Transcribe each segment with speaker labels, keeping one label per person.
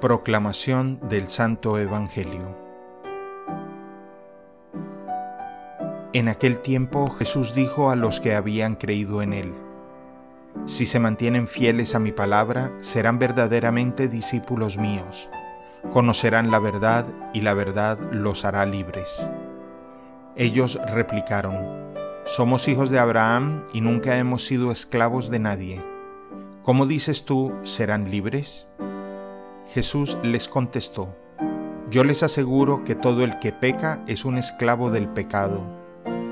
Speaker 1: Proclamación del Santo Evangelio En aquel tiempo Jesús dijo a los que habían creído en él, Si se mantienen fieles a mi palabra, serán verdaderamente discípulos míos, conocerán la verdad y la verdad los hará libres. Ellos replicaron, Somos hijos de Abraham y nunca hemos sido esclavos de nadie. ¿Cómo dices tú, serán libres? Jesús les contestó, Yo les aseguro que todo el que peca es un esclavo del pecado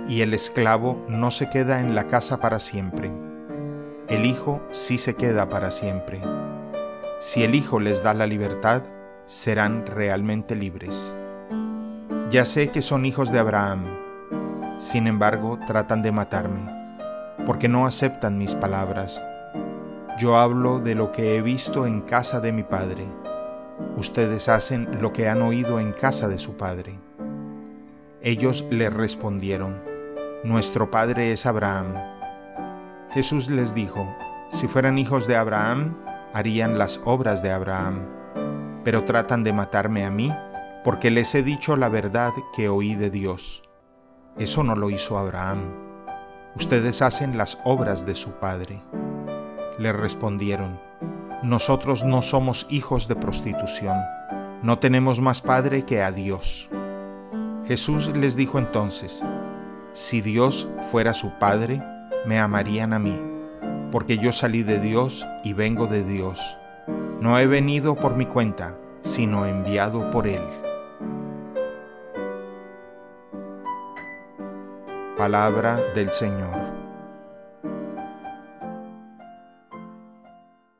Speaker 1: y el esclavo no se queda en la casa para siempre. El Hijo sí se queda para siempre. Si el Hijo les da la libertad, serán realmente libres. Ya sé que son hijos de Abraham, sin embargo tratan de matarme, porque no aceptan mis palabras. Yo hablo de lo que he visto en casa de mi Padre. Ustedes hacen lo que han oído en casa de su Padre. Ellos le respondieron, nuestro Padre es Abraham. Jesús les dijo, si fueran hijos de Abraham, harían las obras de Abraham, pero tratan de matarme a mí porque les he dicho la verdad que oí de Dios. Eso no lo hizo Abraham. Ustedes hacen las obras de su Padre. Le respondieron, nosotros no somos hijos de prostitución, no tenemos más Padre que a Dios. Jesús les dijo entonces, si Dios fuera su Padre, me amarían a mí, porque yo salí de Dios y vengo de Dios. No he venido por mi cuenta, sino enviado por Él. Palabra del Señor.